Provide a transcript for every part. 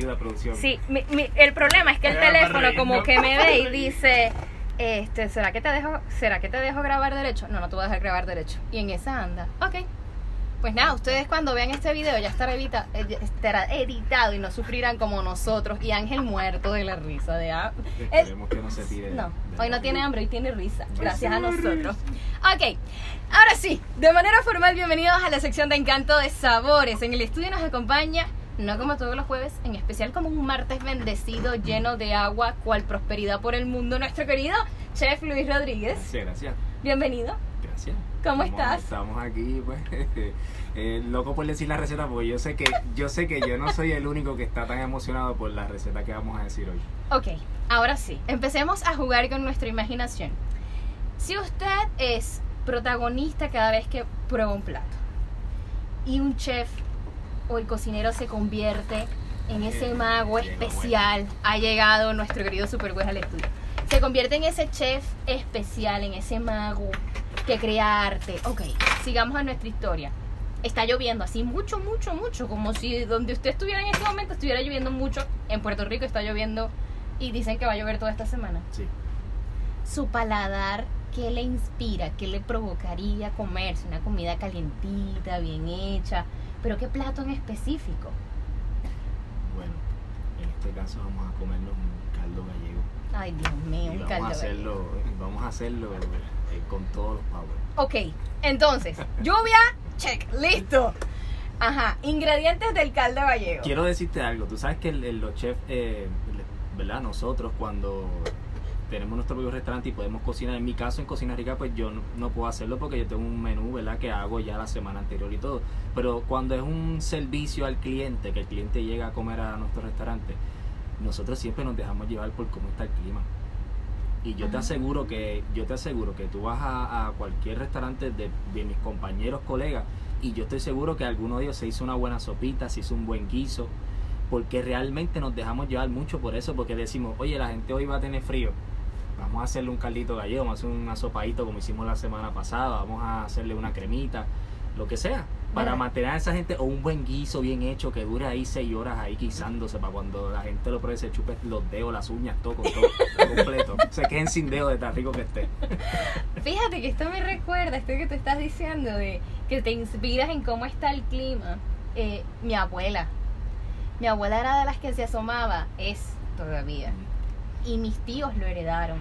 ayuda, producción. Sí, mi- mi- el problema es que el Era teléfono reír, como ¿no? que me ve y dice, este, ¿será que te dejo, será que te dejo grabar derecho? No, no te voy a dejar grabar derecho. Y en esa anda, ok. Pues nada, ustedes cuando vean este video ya estará, edita- ya estará editado y no sufrirán como nosotros y Ángel muerto de la risa de Esperemos que no se tire. no, hoy no tiene hambre, hoy tiene risa. Gracias a nosotros. Ok, ahora sí, de manera formal, bienvenidos a la sección de Encanto de Sabores. En el estudio nos acompaña, no como todos los jueves, en especial como un martes bendecido, lleno de agua, cual prosperidad por el mundo, nuestro querido chef Luis Rodríguez. Gracias, gracias. Bienvenido. Gracias. ¿Cómo estás? Estamos aquí, pues, eh, loco por decir la receta, porque yo sé que yo sé que yo no soy el único que está tan emocionado por la receta que vamos a decir hoy. Ok, ahora sí, empecemos a jugar con nuestra imaginación. Si usted es protagonista cada vez que prueba un plato y un chef o el cocinero se convierte en ese mago especial, ha llegado nuestro querido Superweb al estudio. Se convierte en ese chef especial, en ese mago que crea arte. Ok, sigamos a nuestra historia. Está lloviendo así mucho, mucho, mucho, como si donde usted estuviera en este momento estuviera lloviendo mucho. En Puerto Rico está lloviendo y dicen que va a llover toda esta semana. Sí. Su paladar, ¿qué le inspira? ¿Qué le provocaría comerse? Una comida calientita, bien hecha. Pero ¿qué plato en específico? Bueno, en este caso vamos a comernos un caldo gallego. Ay, Dios mío, y un vamos caldo. a gallego. hacerlo, vamos a hacerlo eh, con todos los power. Ok, entonces, lluvia, check, listo. Ajá, ingredientes del caldo gallego. Quiero decirte algo, tú sabes que el- el- los chefs, eh, ¿verdad? Nosotros cuando tenemos nuestro propio restaurante y podemos cocinar, en mi caso en Cocina Rica, pues yo no, no puedo hacerlo porque yo tengo un menú, ¿verdad? Que hago ya la semana anterior y todo. Pero cuando es un servicio al cliente, que el cliente llega a comer a nuestro restaurante, nosotros siempre nos dejamos llevar por cómo está el clima. Y yo te aseguro que, yo te aseguro que tú vas a, a cualquier restaurante de, de mis compañeros, colegas, y yo estoy seguro que alguno de ellos se hizo una buena sopita, se hizo un buen guiso, porque realmente nos dejamos llevar mucho por eso, porque decimos, oye, la gente hoy va a tener frío, vamos a hacerle un caldito gallego, vamos a hacer una sopadito como hicimos la semana pasada, vamos a hacerle una cremita, lo que sea, para Mira. mantener a esa gente, o un buen guiso bien hecho que dure ahí seis horas ahí guisándose, para cuando la gente lo pruebe se chupe los dedos, las uñas, todo, con todo, completo, se queden sin dedos de tan rico que esté. Fíjate que esto me recuerda, esto que tú estás diciendo, de que te inspiras en cómo está el clima. Eh, mi abuela. Mi abuela era de las que se asomaba, es todavía. Y mis tíos lo heredaron.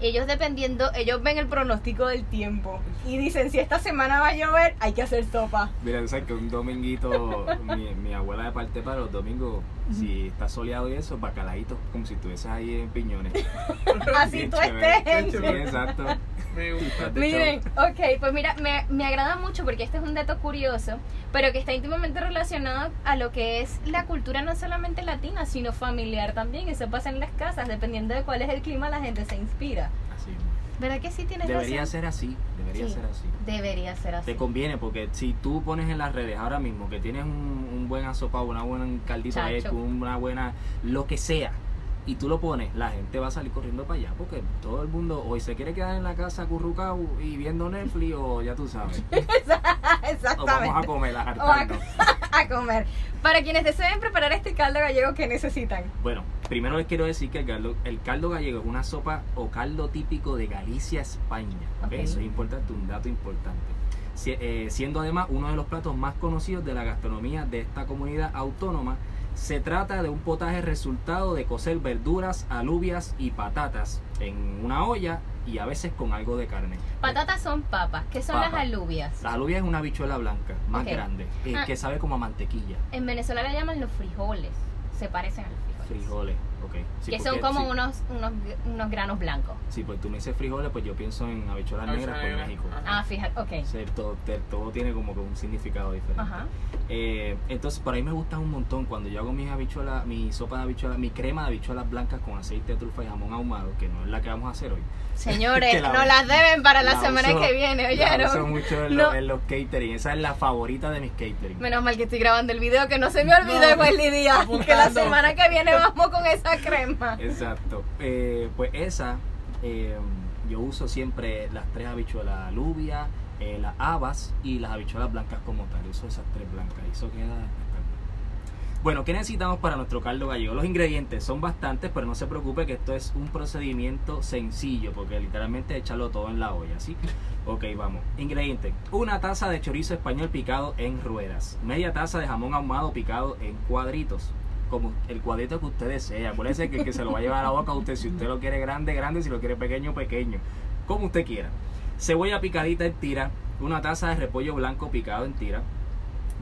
Ellos dependiendo, ellos ven el pronóstico del tiempo y dicen si esta semana va a llover, hay que hacer sopa. Mira, tú sabes que un dominguito, mi, mi abuela de parte para los domingos, si está soleado y eso, bacalaitos, como si estuvieses ahí en piñones. Así tú estés. Exacto. Me gusta. De Miren, ok, pues mira, me, me agrada mucho porque este es un dato curioso, pero que está íntimamente relacionado a lo que es la cultura no solamente latina, sino familiar también. Eso pasa en las casas, dependiendo de cuál es el clima, la gente se inspira. así. ¿Verdad que sí tienes Debería razón? ser así, debería Sí. ser así. Debería ser así. Te conviene porque si tú pones en las redes ahora mismo que tienes un, un buen asopado, una buena Chacho. hecho, una buena lo que sea, y tú lo pones, la gente va a salir corriendo para allá porque todo el mundo hoy se quiere quedar en la casa currucado y viendo Netflix o ya tú sabes. o Exactamente. vamos a comer a O a, a comer. Para quienes deseen preparar este caldo gallego, ¿qué necesitan? Bueno, primero les quiero decir que el caldo, el caldo gallego es una sopa o caldo típico de Galicia, España. Eso es importante, un dato importante. Eh, siendo además uno de los platos más conocidos de la gastronomía de esta comunidad autónoma, se trata de un potaje resultado de cocer verduras, alubias y patatas en una olla y a veces con algo de carne. Patatas son papas. ¿Qué son las alubias? La alubia es una bichuela blanca, más grande, eh, Ah. que sabe como a mantequilla. En Venezuela le llaman los frijoles. Se parecen a los frijoles. Frijoles, Sí, que son como sí. unos, unos, unos granos blancos. Sí, pues tú me dices frijoles, pues yo pienso en habichuelas negras por México. Ah, fíjate, ok. O sea, todo, todo tiene como que un significado diferente. Ajá. Eh, entonces, por ahí me gusta un montón cuando yo hago mis habichuelas, mi sopa de habichuelas, mi crema de habichuelas blancas con aceite de trufa y jamón ahumado, que no es la que vamos a hacer hoy. Señores, la- nos las deben para la, La semana uso- que viene, La ¿oyeron? uso mucho en, No. los, en los catering. Esa es la favorita de mis catering. Menos mal que estoy grabando el video, que no se me olvide, No, Wesley Díaz, que la semana que viene vamos con esa crema. Exacto. Eh, pues esa, eh, yo uso siempre las tres habichuelas alubia, eh, las habas y las habichuelas blancas como tal. Uso esas tres blancas y eso queda. Bueno, ¿qué necesitamos para nuestro caldo gallego? Los ingredientes son bastantes, pero no se preocupe que esto es un procedimiento sencillo, porque literalmente echarlo todo en la olla, ¿sí? Ok, vamos. Ingredientes. Una taza de chorizo español picado en ruedas. Media taza de jamón ahumado picado en cuadritos. Como el cuadrito que usted desee. Acuérdese que que se lo va a llevar a la boca usted. Si usted lo quiere grande, grande. Si lo quiere pequeño, pequeño. Como usted quiera. Cebolla picadita en tira. Una taza de repollo blanco picado en tira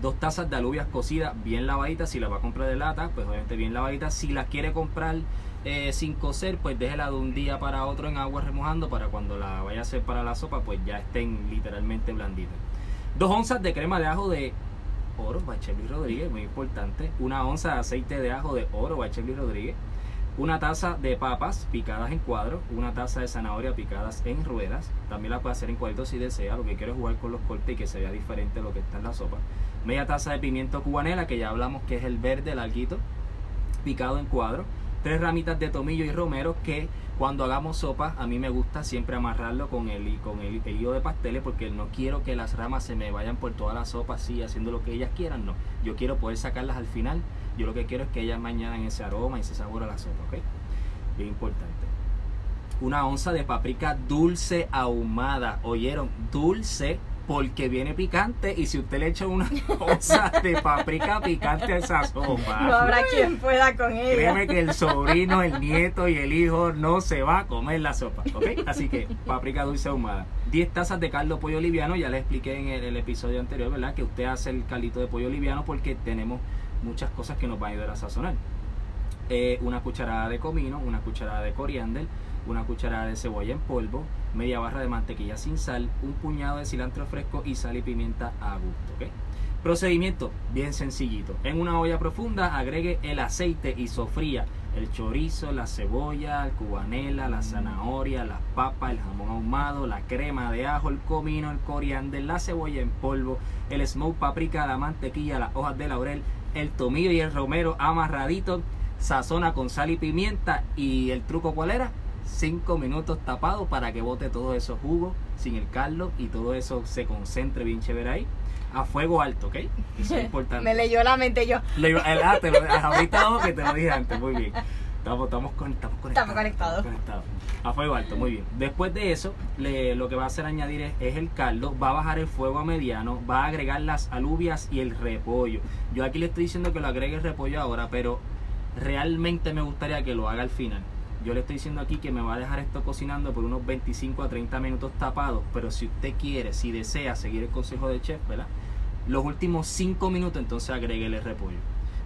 dos tazas de alubias cocidas bien lavaditas. Si las va a comprar de lata, pues obviamente bien lavaditas. Si las quiere comprar eh, sin cocer, pues déjela de un día para otro en agua remojando para cuando la vaya a hacer para la sopa, pues ya estén literalmente blanditas. Dos onzas de crema de ajo de oro, Bacheli Rodríguez, muy importante. Una onza de aceite de ajo de oro, Bacheli Rodríguez. Una taza de papas picadas en cuadros, una taza de zanahoria picadas en ruedas. También la puede hacer en cuadritos si desea. Lo que quiero es jugar con los cortes y que se vea diferente lo que está en la sopa media taza de pimiento cubanela, que ya hablamos que es el verde, el alguito, picado en cuadro, tres ramitas de tomillo y romero, que cuando hagamos sopa, a mí me gusta siempre amarrarlo con el, con el, hilo de pasteles, porque no quiero que las ramas se me vayan por toda la sopa así, haciendo lo que ellas quieran, no. Yo quiero poder sacarlas al final, yo lo que quiero es que ellas mañana ese aroma y ese sabor a la sopa, ¿ok? Bien importante. Una onza de paprika dulce ahumada, ¿oyeron? Dulce porque viene picante y si usted le echa una cosa de paprika picante a esa sopa, no habrá quien pueda con ella. Créeme que el sobrino, el nieto y el hijo no se va a comer la sopa, ¿ok? Así que paprika dulce ahumada. 10 tazas de caldo pollo liviano, ya le expliqué en el, episodio anterior, ¿verdad? Que usted hace el caldito de pollo liviano porque tenemos muchas cosas que nos van a ayudar a sazonar. Eh, una cucharada de comino, una cucharada de coriander, una cucharada de cebolla en polvo, media barra de mantequilla sin sal, un puñado de cilantro fresco y sal y pimienta a gusto. Procedimiento bien sencillito. En una olla profunda agregue el aceite y sofría el chorizo, la cebolla, el cubanela, la zanahoria, las papas, el jamón ahumado, la crema de ajo, el comino, el coriander, la cebolla en polvo, el smoke paprika, la mantequilla, las hojas de laurel, el tomillo y el romero amarradito, sazona con sal y pimienta y el truco cuál era? 5 minutos tapado para que bote todos esos jugos sin el caldo y todo eso se concentre bien chévere ahí a fuego alto, ¿ok? Eso es importante. Me leyó la mente yo. Le, el, ah, te lo, ahorita que te lo dije antes, muy bien. Estamos, estamos, estamos conectados. conectados. A fuego alto, muy bien. Después de eso, le, lo que va a hacer añadir es, es, el caldo, va a bajar el fuego a mediano, va a agregar las alubias y el repollo. Yo aquí le estoy diciendo que lo agregue el repollo ahora, pero realmente me gustaría que lo haga al final yo le estoy diciendo aquí que me va a dejar esto cocinando por unos 25 a 30 minutos tapados, pero si usted quiere, si desea seguir el consejo de chef, ¿verdad? Los últimos 5 minutos entonces agréguele repollo.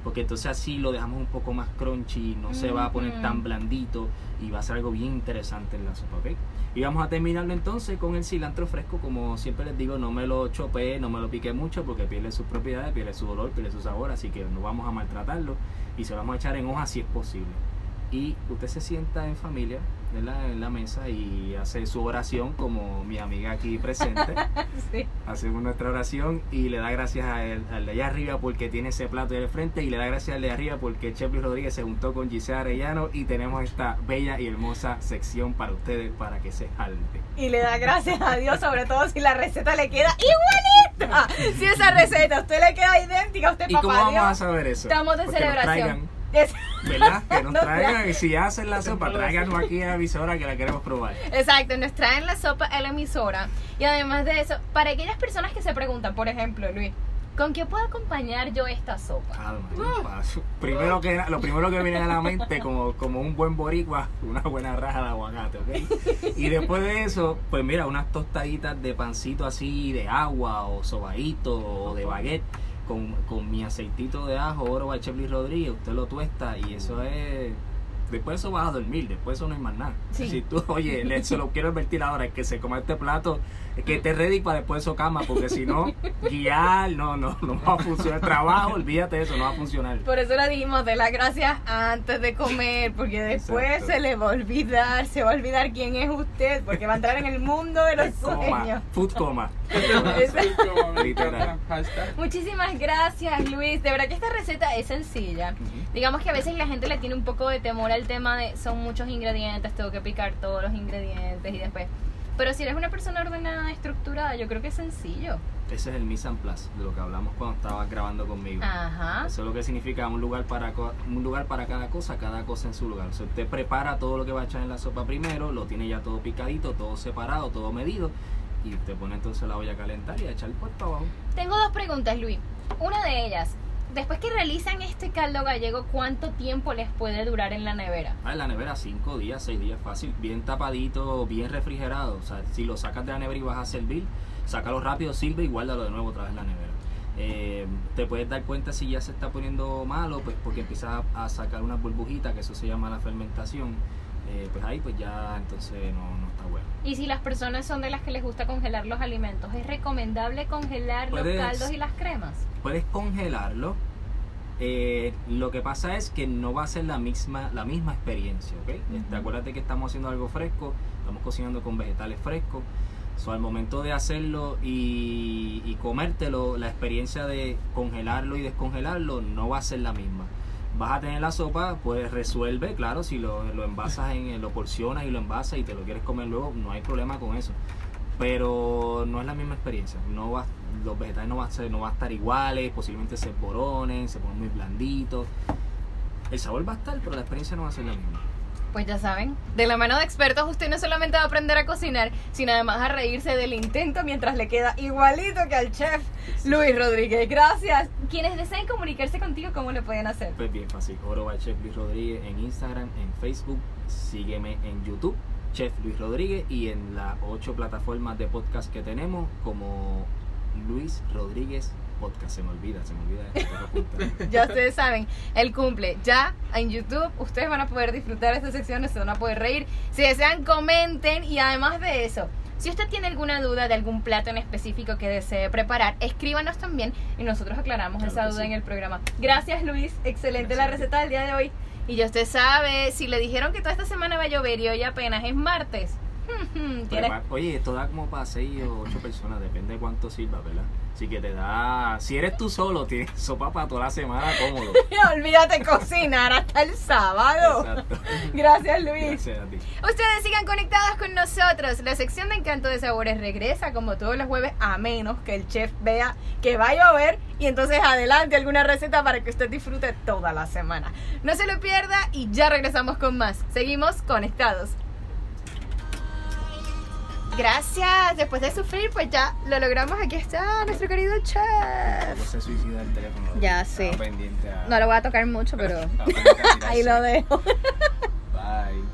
Porque entonces así lo dejamos un poco más crunchy, no se va a poner tan blandito y va a ser algo bien interesante en la sopa, ¿ok? Y vamos a terminarlo entonces con el cilantro fresco, como siempre les digo, no me lo chope, no me lo pique mucho porque pierde sus propiedades, pierde su olor, pierde su sabor, así que no vamos a maltratarlo y se lo vamos a echar en hoja si es posible y usted se sienta en familia en la mesa y hace su oración como mi amiga aquí presente. Hacemos nuestra oración y le da gracias al de allá arriba porque tiene ese plato de frente y le da gracias al de arriba porque Chef Rodríguez se juntó con Giselle Arellano y tenemos esta bella y hermosa sección para ustedes para que se jalte. Y le da gracias a Dios sobre todo si la receta le queda igualita. Si esa receta a usted le queda idéntica, usted ¿Y cómo vamos a saber eso? Estamos de celebración. ¿Verdad? Que nos traigan, y si hacen la sopa, tráiganos aquí a la emisora que la queremos probar. Exacto, nos traen la sopa a la emisora. Y además de eso, para aquellas personas que se preguntan, por ejemplo, Luis, ¿Con qué puedo acompañar yo esta sopa? primero que, lo primero que viene a la mente, como, como un buen boricua, una buena raja de aguacate, ¿ok? Y después de eso, pues mira, unas tostaditas de pancito así, de agua, o sobadito, o de baguette con, mi aceitito de ajo, oro Bachevli Rodríguez, usted lo tuesta y eso es después eso vas a dormir, después eso no es más nada. Si tú, oye, le, se lo quiero advertir ahora, es que se coma este plato, es que esté ready para después eso cama, porque si no, guiar, no, no, no va a funcionar. Trabajo, olvídate de eso, no va a funcionar. Por eso le dijimos de las gracias antes de comer, porque después se le va a olvidar, se va a olvidar quién es usted, porque va a entrar en el mundo de los sueños. Food coma. Muchísimas gracias, Luis. De verdad que esta receta es sencilla. Digamos que a veces la gente le tiene un poco de temor al tema de son muchos ingredientes, tengo que picar todos los ingredientes y después Pero si eres una persona ordenada, estructurada, yo creo que es sencillo. Ese es el mise en place de lo que hablamos cuando estabas grabando conmigo. Ajá. Eso es lo que significa un lugar para un lugar para cada cosa, cada cosa en su lugar. O sea, usted prepara todo lo que va a echar en la sopa primero, lo tiene ya todo picadito, todo separado, todo medido, y usted pone entonces la olla a calentar y a echar el puesto abajo. Tengo dos preguntas, Luis. Una de ellas, después que realizan este caldo gallego, ¿cuánto tiempo les puede durar en la nevera? Ah, en la nevera 5 días, 6 días fácil, bien tapadito, bien refrigerado. O sea, si lo sacas de la nevera y vas a servir, sácalo rápido, sirve y guárdalo de nuevo otra vez en la nevera. Eh, te puedes dar cuenta si ya se está poniendo malo, pues porque empiezas a, a sacar unas burbujitas, que eso se llama la fermentación. Eh, pues ahí pues ya entonces no, no está bueno. Y si las personas son de las que les gusta congelar los alimentos, ¿es recomendable congelar los caldos y las cremas? Puedes congelarlo. eh, lo que pasa es que no va a ser la misma, la misma experiencia, ¿ok? Este, Ujú. acuérdate que estamos haciendo algo fresco, estamos cocinando con vegetales frescos. So, al momento de hacerlo y, y comértelo, la experiencia de congelarlo y descongelarlo no va a ser la misma. Vas a tener la sopa, pues resuelve, claro, si lo, lo envasas, en, lo porcionas y lo envasas y te lo quieres comer luego, no hay problema con eso. Pero no es la misma experiencia. No va, los vegetales no, va a ser, no va a estar iguales, posiblemente se boronen, se ponen muy blanditos. El sabor va a estar, pero la experiencia no va a ser la misma. Pues ya saben, de la mano de expertos usted no solamente va a aprender a cocinar, sino además a reírse del intento mientras le queda igualito que al chef Luis Rodríguez. Gracias. Quienes deseen comunicarse contigo, ¿cómo lo pueden hacer? Pues bien fácil, Oro by Chef Luis Rodríguez en Instagram, en Facebook, sígueme en YouTube, Chef Luis Rodríguez, y en las ocho plataformas de podcast que tenemos, como Luis Rodríguez Podcast. Se me olvida, se me olvida esto. Ya ustedes saben, el cumple ya en YouTube. Ustedes van a poder disfrutar esta sección, se van a poder reír. Si desean, comenten. Y además de eso, si usted tiene alguna duda de algún plato en específico que desee preparar, escríbanos también y nosotros aclaramos Claro esa duda sí. en el programa. Gracias, Luis. Excelente la receta del día de hoy. Y ya usted sabe, si le dijeron que toda esta semana va a llover y hoy apenas es martes. Oye, esto da como para 6 o 8 personas, depende de cuánto sirva, ¿verdad? Así que te da. Si eres tú solo, tienes sopa para toda la semana cómodo. Olvídate cocinar hasta el sábado. Exacto. Gracias, Luis. Gracias a ti. Ustedes sigan conectados con nosotros. La sección de Encanto de Sabores regresa como todos los jueves, a menos que el chef vea que va a llover y entonces adelante alguna receta para que usted disfrute toda la semana. No se lo pierda y ya regresamos con más. Seguimos conectados. Gracias. Después de sufrir, pues ya lo logramos. Aquí está nuestro querido chef. se suicida el teléfono. Ya pendiente a- No lo voy a tocar mucho, pero ahí lo dejo. Bye.